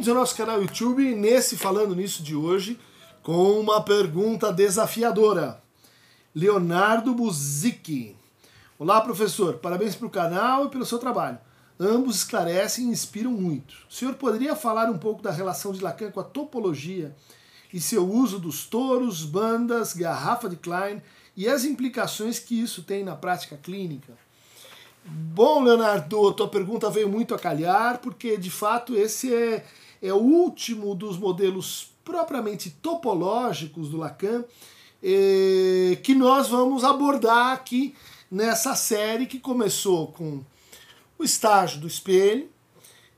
Bem-vindos ao nosso canal YouTube, nesse Falando Nisso de hoje, com uma pergunta desafiadora. Leonardo Buzicki. Olá, professor. Parabéns pelo canal e pelo seu trabalho. Ambos esclarecem e inspiram muito. O senhor poderia falar um pouco da relação de Lacan com a topologia e seu uso dos touros, bandas, garrafa de Klein e as implicações que isso tem na prática clínica? Bom, Leonardo, tua pergunta veio muito a calhar, porque de fato esse é, é o último dos modelos propriamente topológicos do Lacan eh, que nós vamos abordar aqui nessa série que começou com o estágio do espelho,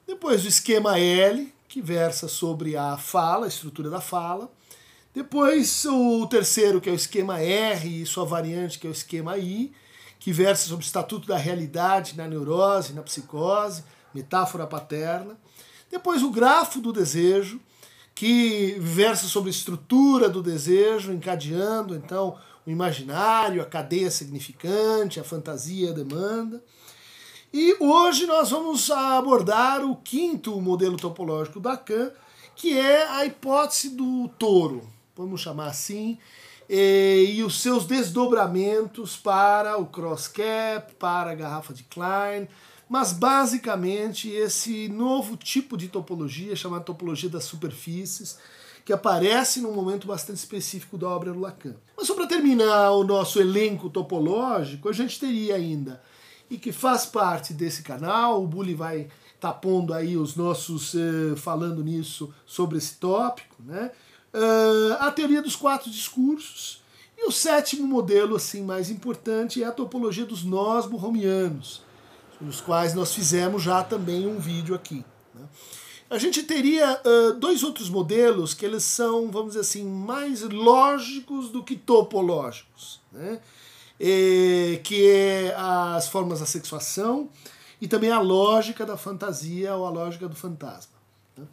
depois o esquema L, que versa sobre a fala, a estrutura da fala, depois o terceiro, que é o esquema R, e sua variante, que é o esquema I, que versa sobre o estatuto da realidade na neurose, na psicose, metáfora paterna. Depois o grafo do desejo, que versa sobre a estrutura do desejo, encadeando então o imaginário, a cadeia significante, a fantasia, a demanda. E hoje nós vamos abordar o quinto modelo topológico da Lacan, que é a hipótese do touro, vamos chamar assim, e, e os seus desdobramentos para o cross cap, para a garrafa de Klein, mas basicamente esse novo tipo de topologia, chamada topologia das superfícies, que aparece num momento bastante específico da obra do Lacan. Mas só para terminar o nosso elenco topológico, a gente teria ainda, e que faz parte desse canal, o Bully vai tá aí os nossos, uh, falando nisso, sobre esse tópico, né? uh, a teoria dos quatro discursos. E o sétimo modelo, assim, mais importante, é a topologia dos nós borromianos, sobre os quais nós fizemos já também um vídeo aqui. Né? A gente teria uh, dois outros modelos que eles são, vamos dizer assim, mais lógicos do que topológicos, né? E, que é as formas da sexuação e também a lógica da fantasia ou a lógica do fantasma. Né?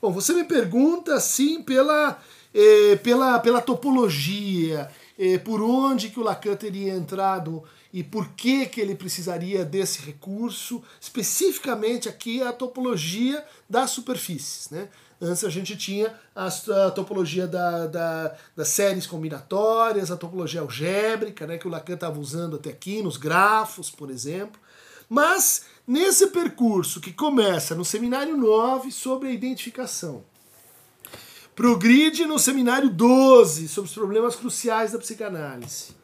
Bom, você me pergunta, sim, pela, eh, pela, pela topologia, eh, por onde que o Lacan teria entrado e por que, que ele precisaria desse recurso, especificamente aqui a topologia das superfícies. Né? Antes a gente tinha a, topologia da, da, das séries combinatórias, a topologia algébrica, né, que o Lacan estava usando até aqui, nos grafos, por exemplo. Mas nesse percurso que começa no seminário 9 sobre a identificação, progride no seminário 12 sobre os problemas cruciais da psicanálise,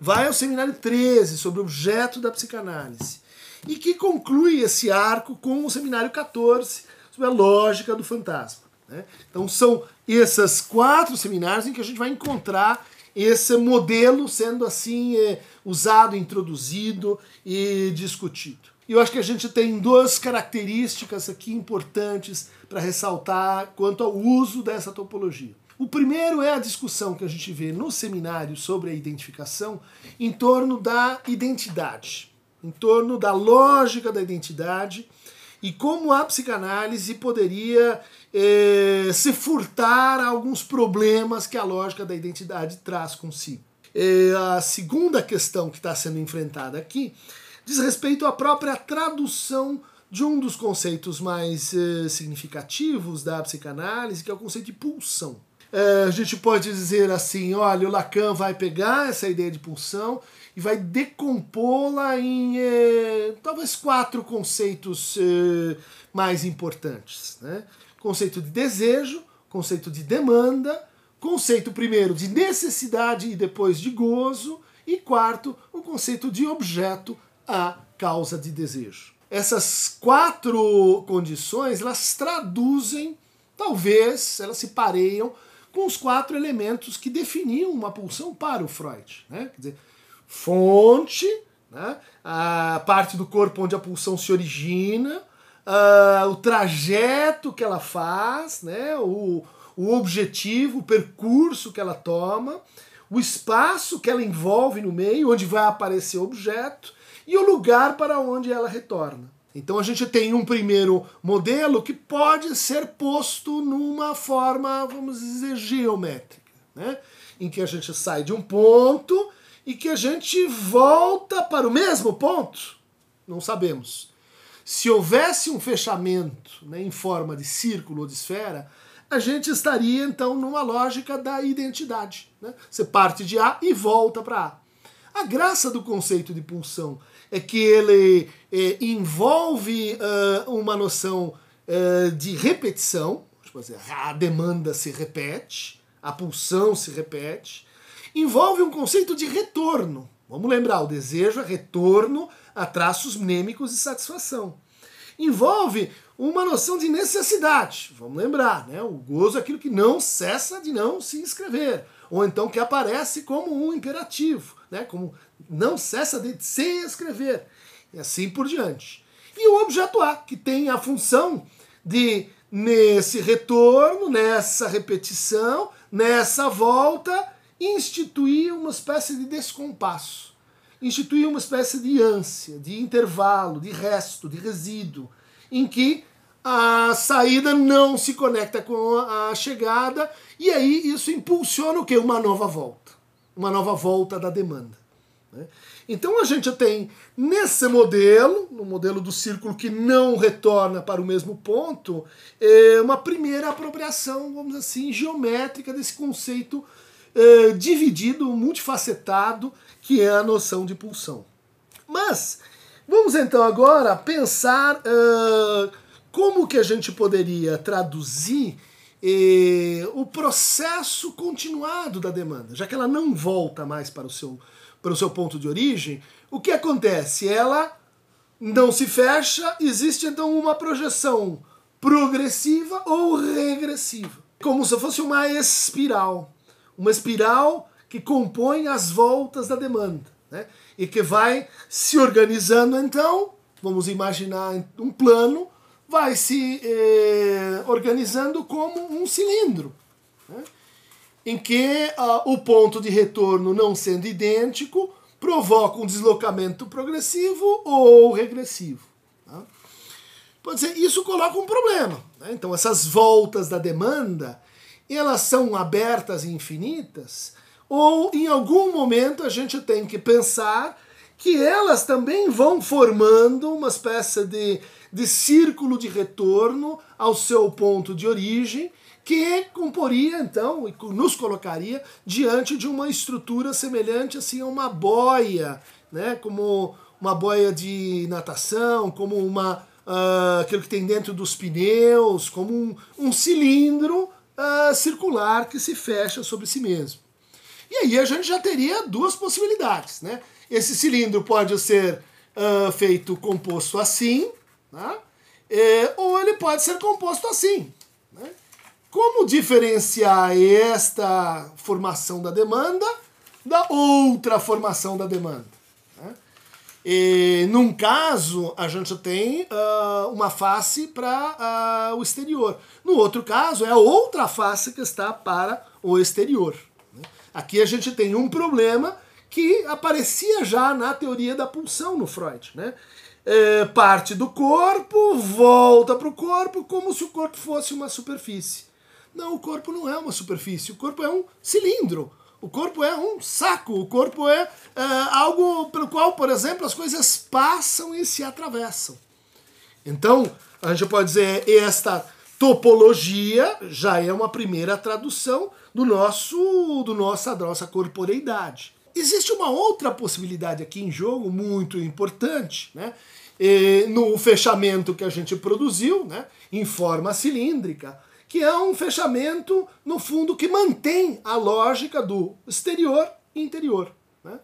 vai ao seminário 13 sobre o objeto da psicanálise e que conclui esse arco com o seminário 14 sobre a lógica do fantasma. Né? Então são esses quatro seminários em que a gente vai encontrar esse modelo sendo assim é, usado, introduzido e discutido. Eu acho que a gente tem duas características aqui importantes para ressaltar quanto ao uso dessa topologia. O primeiro é a discussão que a gente vê no seminário sobre a identificação em torno da identidade, em torno da lógica da identidade e como a psicanálise poderia é, se furtar a alguns problemas que a lógica da identidade traz consigo. É, a segunda questão que está sendo enfrentada aqui diz respeito à própria tradução de um dos conceitos mais é, significativos da psicanálise, que é o conceito de pulsão. É, a gente pode dizer assim: olha, o Lacan vai pegar essa ideia de pulsão e vai decompô-la em é, talvez quatro conceitos é, mais importantes. Né? conceito de desejo, conceito de demanda, conceito primeiro de necessidade e depois de gozo, e quarto, o conceito de objeto, a causa de desejo. Essas quatro condições, elas traduzem, talvez, elas se pareiam com os quatro elementos que definiam uma pulsão para o Freud. Né? Quer dizer, fonte, né? a parte do corpo onde a pulsão se origina, uh, o trajeto que ela faz, né? o, o objetivo, o percurso que ela toma, o espaço que ela envolve no meio, onde vai aparecer o objeto, e o lugar para onde ela retorna. Então a gente tem um primeiro modelo que pode ser posto numa forma, vamos dizer, geométrica, né? em que a gente sai de um ponto e que a gente volta para o mesmo ponto. Não sabemos. se houvesse um fechamento né, em forma de círculo ou de esfera, a gente estaria então numa lógica da identidade. Né? Você parte de A e volta para A. A graça do conceito de pulsão é que ele é, envolve uh, uma noção uh, de repetição, assim, a demanda se repete, a pulsão se repete, envolve um conceito de retorno. Vamos lembrar, o desejo é retorno a traços mnêmicos de satisfação. Envolve uma noção de necessidade. Vamos lembrar, né? O gozo é aquilo que não cessa de não se inscrever, ou então que aparece como um imperativo, né? Como não cessa de se escrever, e assim por diante. E o objeto A, que tem a função de nesse retorno, nessa repetição, nessa volta, instituir uma espécie de descompasso instituir uma espécie de ânsia, de intervalo, de resto, de resíduo, em que a saída não se conecta com a chegada, e aí isso impulsiona o que? Uma nova volta. Uma nova volta da demanda. Né? Então a gente tem nesse modelo, no modelo do círculo que não retorna para o mesmo ponto, é uma primeira apropriação, vamos dizer assim, geométrica desse conceito é, dividido, multifacetado, que é a noção de pulsão. Mas vamos então agora pensar uh, como que a gente poderia traduzir eh, o processo continuado da demanda, já que ela não volta mais para o seu para o seu ponto de origem, o que acontece? Ela não se fecha, existe então uma projeção progressiva ou regressiva, como se fosse uma espiral, uma espiral que compõe as voltas da demanda. Né? E que vai se organizando, então, vamos imaginar um plano, vai se eh, organizando como um cilindro. Né? Em que uh, o ponto de retorno, não sendo idêntico, provoca um deslocamento progressivo ou regressivo. Tá? Pode ser, isso coloca um problema. Né? Então, essas voltas da demanda, elas são abertas e infinitas, ou em algum momento a gente tem que pensar que elas também vão formando uma espécie de, de círculo de retorno ao seu ponto de origem, que comporia então e nos colocaria diante de uma estrutura semelhante assim a uma boia, né, como uma boia de natação, como uma uh, aquilo que tem dentro dos pneus, como um, um cilindro uh, circular que se fecha sobre si mesmo. E aí a gente já teria duas possibilidades. Né? Esse cilindro pode ser uh, feito composto assim, né? é, ou ele pode ser composto assim. Né? Como diferenciar esta formação da demanda da outra formação da demanda? Né? E, num caso, a gente tem uh, uma face para uh, o exterior. No outro caso, é a outra face que está para o exterior. Aqui a gente tem um problema que aparecia já na teoria da pulsão no Freud. Né? É, parte do corpo, volta para o corpo, como se o corpo fosse uma superfície. Não, o corpo não é uma superfície, o corpo é um cilindro. O corpo é um saco, o corpo é, é algo pelo qual, por exemplo, as coisas passam e se atravessam. Então, a gente pode dizer, esta topologia já é uma primeira tradução do nosso, do nossa, da nossa corporeidade. Existe uma outra possibilidade aqui em jogo muito importante, né? E no fechamento que a gente produziu, né, em forma cilíndrica, que é um fechamento, no fundo, que mantém a lógica do exterior e interior. Né?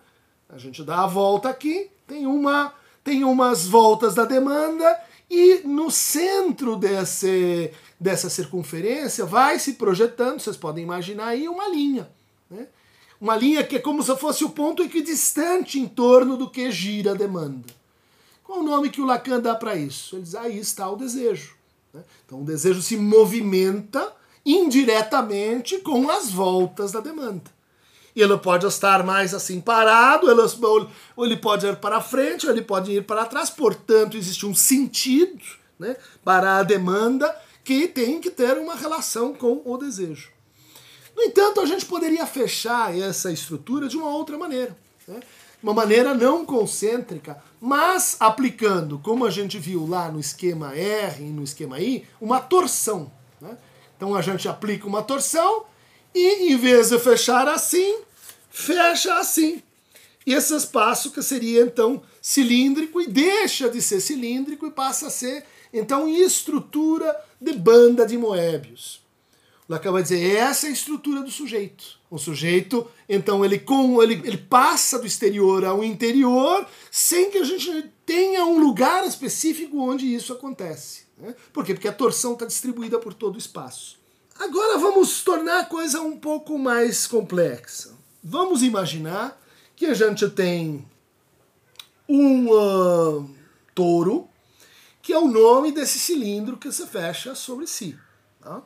A gente dá a volta aqui, tem, uma, tem umas voltas da demanda, e no centro desse, dessa circunferência vai se projetando, vocês podem imaginar aí, uma linha. Né? Uma linha que é como se fosse o ponto equidistante em torno do que gira a demanda. Qual o nome que o Lacan dá para isso? Ele diz, aí está o desejo. Né? Então o desejo se movimenta indiretamente com as voltas da demanda. E ele pode estar mais assim parado, ele, ou ele pode ir para frente, ou ele pode ir para trás. Portanto, existe um sentido né, para a demanda que tem que ter uma relação com o desejo. No entanto, a gente poderia fechar essa estrutura de uma outra maneira. Né? Uma maneira não concêntrica, mas aplicando, como a gente viu lá no esquema R e no esquema I, uma torção. Né? Então a gente aplica uma torção e em vez de fechar assim, fecha assim. E esse espaço que seria então cilíndrico e deixa de ser cilíndrico e passa a ser então estrutura de banda de Moebius. Lacan vai dizer, essa é a estrutura do sujeito. O sujeito, então, ele, com, ele, ele passa do exterior ao interior sem que a gente tenha um lugar específico onde isso acontece. Né? Por quê? Porque a torção está distribuída por todo o espaço. Agora vamos tornar a coisa um pouco mais complexa. Vamos imaginar que a gente tem um uh, touro, que é o nome desse cilindro que se fecha sobre si. Tá?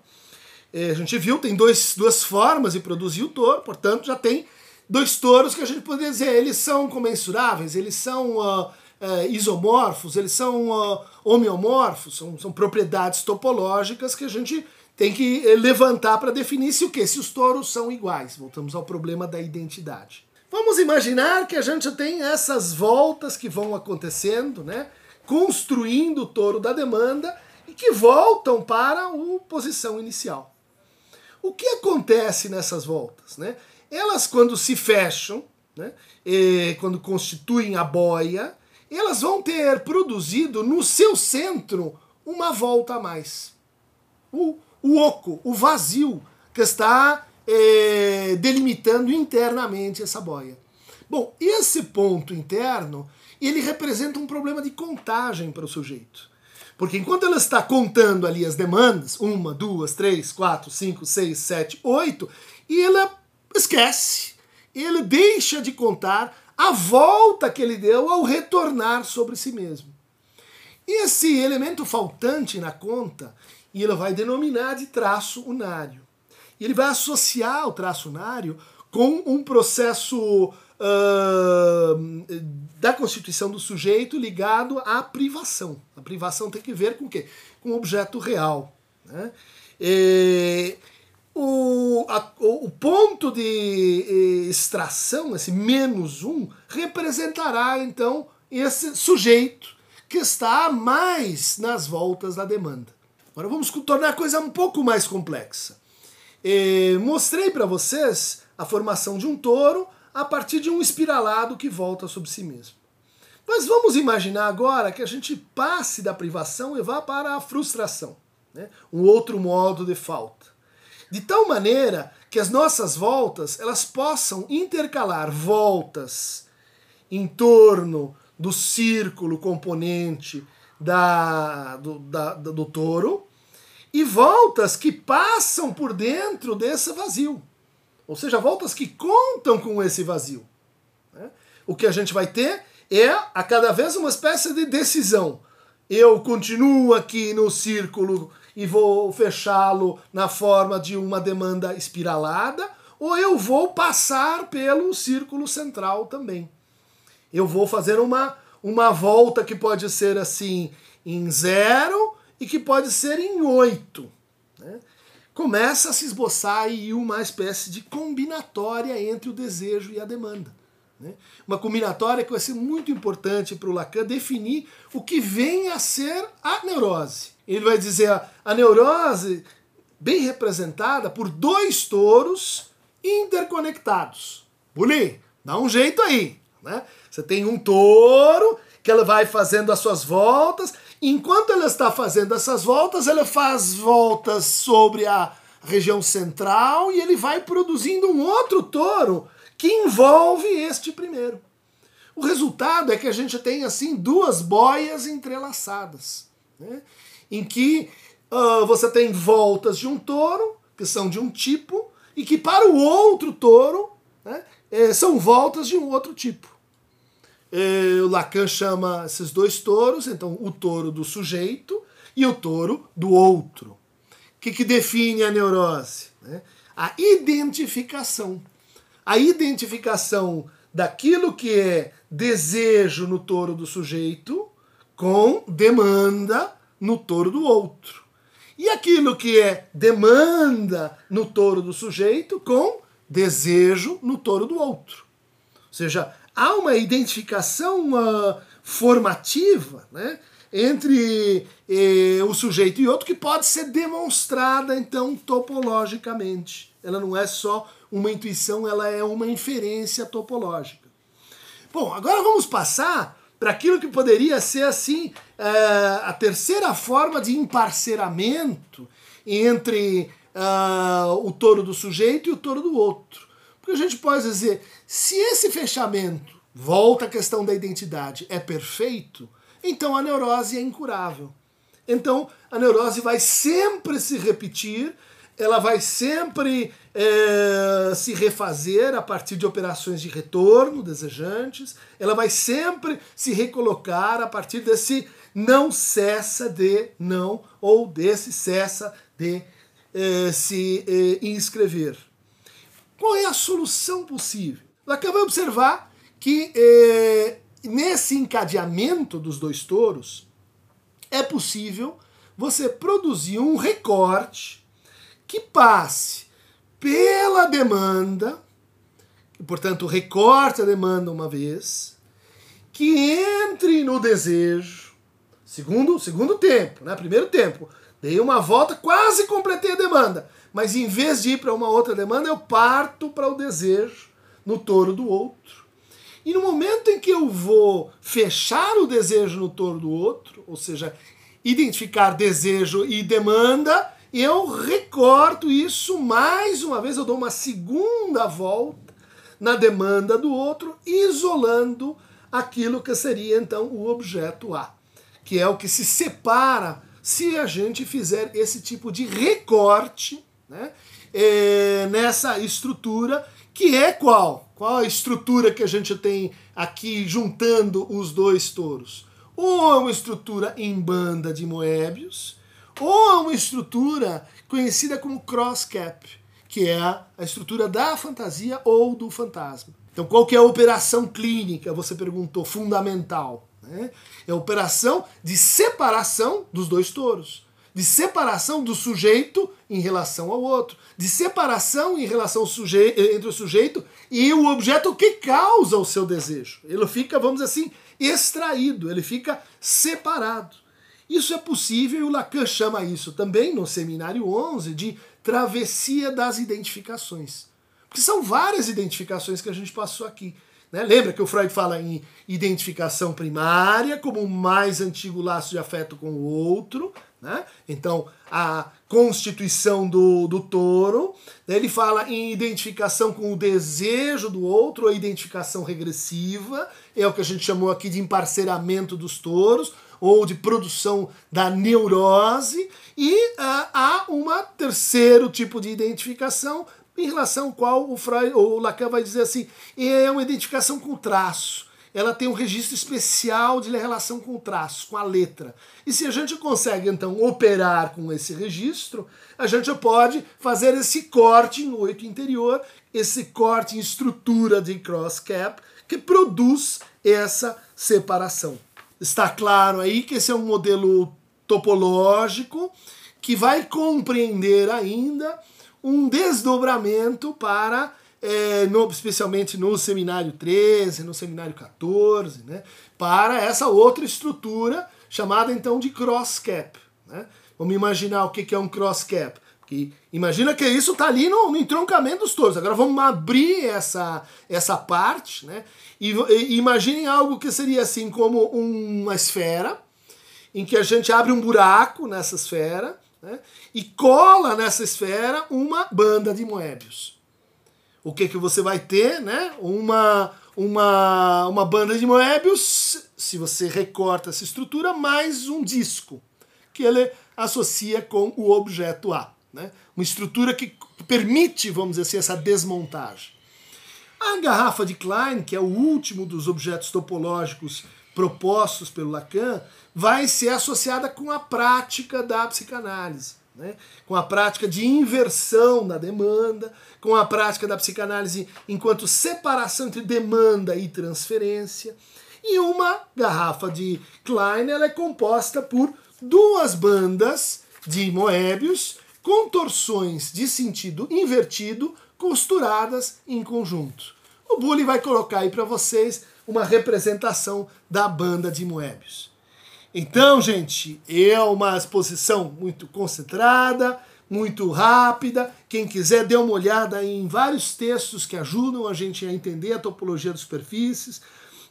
É, a gente viu, tem dois, duas formas de produzir o touro, portanto já tem dois touros que a gente poderia dizer, eles são comensuráveis, eles são uh, uh, isomorfos, eles são uh, homeomorfos, são, são propriedades topológicas que a gente tem que eh, levantar para definir se o que? Se os touros são iguais. Voltamos ao problema da identidade. Vamos imaginar que a gente tem essas voltas que vão acontecendo, né? Construindo o touro da demanda e que voltam para a posição inicial. O que acontece nessas voltas? Né? Elas, quando se fecham, né, quando constituem a boia, elas vão ter produzido no seu centro uma volta a mais. O, o oco, o vazio que está é, delimitando internamente essa boia. Bom, esse ponto interno ele representa um problema de contagem para o sujeito. Porque enquanto ela está contando ali as demandas, uma, duas, três, quatro, cinco, seis, sete, oito, e ela esquece, ele deixa de contar a volta que ele deu ao retornar sobre si mesmo. Esse elemento faltante na conta, e ele vai denominar de traço unário. E ele vai associar o traço unário com um processo uh, da constituição do sujeito ligado à privação. A privação tem que ver com o quê? Com o objeto real. Né? E, o, a, o ponto de extração, esse menos um, representará então esse sujeito que está mais nas voltas da demanda. Agora vamos tornar a coisa um pouco mais complexa. E mostrei para vocês a formação de um touro a partir de um espiralado que volta sobre si mesmo. Mas vamos imaginar agora que a gente passe da privação e vá para a frustração, né? um outro modo de falta. De tal maneira que as nossas voltas elas possam intercalar voltas em torno do círculo componente da, do, da, do touro e voltas que passam por dentro desse vazio. Ou seja, voltas que contam com esse vazio. Né? O que a gente vai ter é a cada vez uma espécie de decisão. Eu continuo aqui no círculo e vou fechá-lo na forma de uma demanda espiralada, ou eu vou passar pelo círculo central também. Eu vou fazer uma, uma volta que pode ser assim em zero e que pode ser em oito. Começa a se esboçar aí uma espécie de combinatória entre o desejo e a demanda. Né? Uma combinatória que vai ser muito importante para o Lacan definir o que vem a ser a neurose. Ele vai dizer a, a neurose bem representada por dois touros interconectados. Buli, dá um jeito aí. Né? Você tem um touro que ela vai fazendo as suas voltas Enquanto ela está fazendo essas voltas, ela faz voltas sobre a região central e ele vai produzindo um outro touro que envolve este primeiro. O resultado é que a gente tem assim duas boias entrelaçadas, né? em que uh, você tem voltas de um touro, que são de um tipo, e que para o outro touro né, eh, são voltas de um outro tipo. Eh, o Lacan chama esses dois touros, então o touro do sujeito e o touro do outro. O que, que define a neurose? Né? A identificação. A identificação daquilo que é desejo no touro do sujeito com demanda no touro do outro. E aquilo que é demanda no touro do sujeito com desejo no touro do outro. Ou seja, há uma identificação uh, formativa né, entre eh, o sujeito e outro que pode ser demonstrada, então, topologicamente. Ela não é só uma intuição, ela é uma inferência topológica. Bom, agora vamos passar para aquilo que poderia ser assim uh, a terceira forma de emparceramento entre uh, o touro do sujeito e o touro do outro. Porque a gente pode dizer, se esse fechamento, volta à questão da identidade, é perfeito, então a neurose é incurável. Então a neurose vai sempre se repetir, ela vai sempre é, se refazer a partir de operações de retorno desejantes, ela vai sempre se recolocar a partir desse não cessa de não ou desse cessa de é, se é, inscrever. Qual é a solução possível? Lacan vai observar que é, nesse encadeamento dos dois touros é possível você produzir um recorte que passe pela demanda, portanto, recorte a demanda uma vez, que entre no desejo, segundo, segundo tempo, né? primeiro tempo, dei uma volta, quase completei a demanda, mas em vez de ir para uma outra demanda, eu parto para o desejo no touro do outro. E no momento em que eu vou fechar o desejo no touro do outro, ou seja, identificar desejo e demanda, eu recorto isso mais uma vez, eu dou uma segunda volta na demanda do outro, isolando aquilo que seria então o objeto A, que é o que se separa se a gente fizer esse tipo de recorte né, é, nessa estrutura, que é qual? Qual a estrutura que a gente tem aqui juntando os dois touros? Ou é uma estrutura em banda de Moebius, ou a uma estrutura conhecida como cross cap, que é a estrutura da fantasia ou do fantasma. Então, qual que é a operação clínica? Você perguntou, fundamental. Né? É a operação de separação dos dois touros, de separação do sujeito em relação ao outro, de separação em relação ao sujeito, entre o sujeito e o objeto que causa o seu desejo. Ele fica, vamos dizer assim, extraído, ele fica separado. Isso é possível e o Lacan chama isso também, no seminário 11, de travessia das identificações. Porque são várias identificações que a gente passou aqui. Né? Lembra que o Freud fala em identificação primária como o mais antigo laço de afeto com o outro. Né? Então, a constituição do, do touro. Ele fala em identificação com o desejo do outro, a identificação regressiva. É o que a gente chamou aqui de emparceramento dos touros ou de produção da neurose, e uh, há um terceiro tipo de identificação em relação ao qual o, Freud, o Lacan vai dizer assim, é uma identificação com traço. Ela tem um registro especial de relação com o traço, com a letra. E se a gente consegue, então, operar com esse registro, a gente pode fazer esse corte no oito interior, esse corte em estrutura de cross cap, que produz essa separação. Está claro aí que esse é um modelo topológico que vai compreender ainda um desdobramento para, é, no, especialmente no seminário 13, no seminário 14, né, para essa outra estrutura chamada então de cross cap. Né? Vamos imaginar o que é um cross cap. Que imagina que isso está ali no, no, entroncamento dos touros. Agora vamos abrir essa, essa parte, né? E, e imaginem algo que seria assim como uma esfera, em que a gente abre um buraco nessa esfera né? e cola nessa esfera uma banda de Moebius. O que, que você vai ter? Né? Uma, uma, uma banda de Moebius, se você recorta essa estrutura, mais um disco, que ele associa com o objeto A. Né? Uma estrutura que permite, vamos dizer assim, essa desmontagem. A garrafa de Klein, que é o último dos objetos topológicos propostos pelo Lacan, vai ser associada com a prática da psicanálise. Né? com a prática de inversão da demanda, com a prática da psicanálise enquanto separação entre demanda e transferência. E uma garrafa de Klein ela é composta por duas bandas de Moebius contorções de sentido invertido costuradas em conjunto. o Bully vai colocar aí para vocês uma representação da banda de Moebius. Então, gente, é uma exposição muito concentrada, muito rápida. Quem quiser, dê uma olhada em vários textos que ajudam a gente a entender a topologia das superfícies.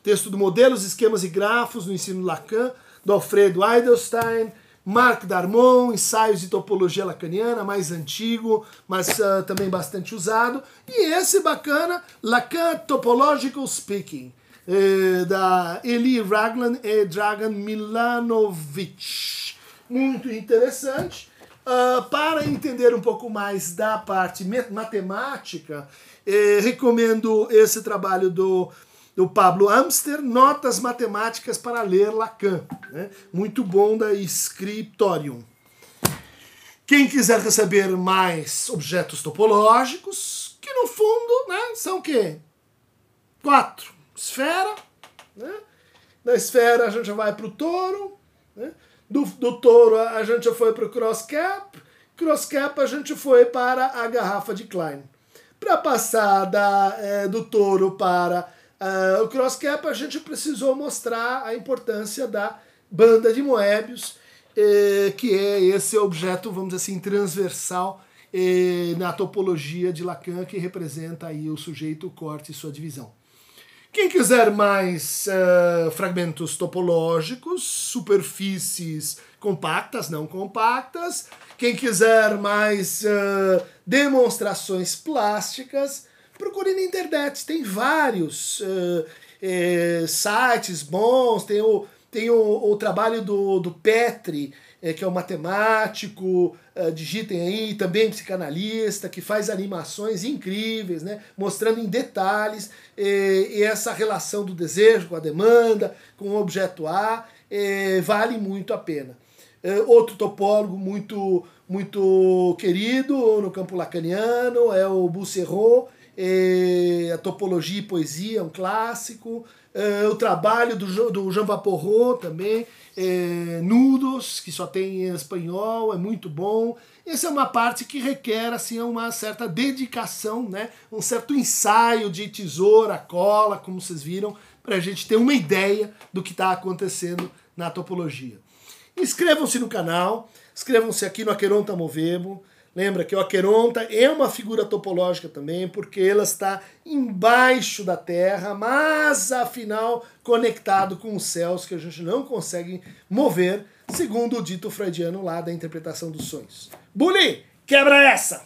Texto do Modelos, Esquemas e Grafos no ensino Lacan, do Alfredo Eidelstein, Marc Darmon, Ensaios de Topologia Lacaniana, mais antigo, mas uh, também bastante usado. E esse bacana, Lacan Topological Speaking eh, da Eli Raglan e Dragan Milanovic. Muito interessante. Uh, para entender um pouco mais da parte matemática, eh, recomendo esse trabalho do, do Pablo Amster, Notas Matemáticas para Ler Lacan. Né? Muito bom da Scriptorium. Quem quiser receber mais objetos topológicos, que no fundo né, são o quê? Quatro esfera, né? Da esfera a gente vai para o touro, né? do, do touro a gente foi para o cross cap, cross cap a gente foi para a garrafa de Klein. Para passar da, é, do touro para uh, o cross cap, a gente precisou mostrar a importância da banda de Moebius, eh, que é esse objeto, vamos dizer assim, transversal eh, na topologia de Lacan, que representa aí o sujeito, o corte e sua divisão. Quem quiser mais uh, fragmentos topológicos, superfícies compactas, não compactas, quem quiser mais uh, demonstrações plásticas, procure na internet. Tem vários uh, sites bons, tem o, tem o, o trabalho do, do Petri, é, que é um matemático, uh, digitem aí, também psicanalista, que faz animações incríveis, né, mostrando em detalhes e essa relação do desejo com a demanda, com o objeto A, vale muito a pena. É, outro topólogo muito, muito querido no campo lacaniano é o Busserot, a topologia e poesia, um clássico. É, o trabalho do, do Jean Vaporot também, é, Nudos, que só tem em espanhol, é muito bom. Essa é uma parte que requer assim, uma certa dedicação, né? um certo ensaio de tesoura, cola, como vocês viram, para a gente ter uma ideia do que está acontecendo na topologia. Inscrevam-se no canal, inscrevam-se aqui no Aqueronta Movemo. Lembra que o Aqueronta é uma figura topológica também, porque ela está embaixo da Terra, mas afinal conectado com os céus que a gente não consegue mover, segundo o dito freudiano lá da interpretação dos sonhos. Bully, quebra essa!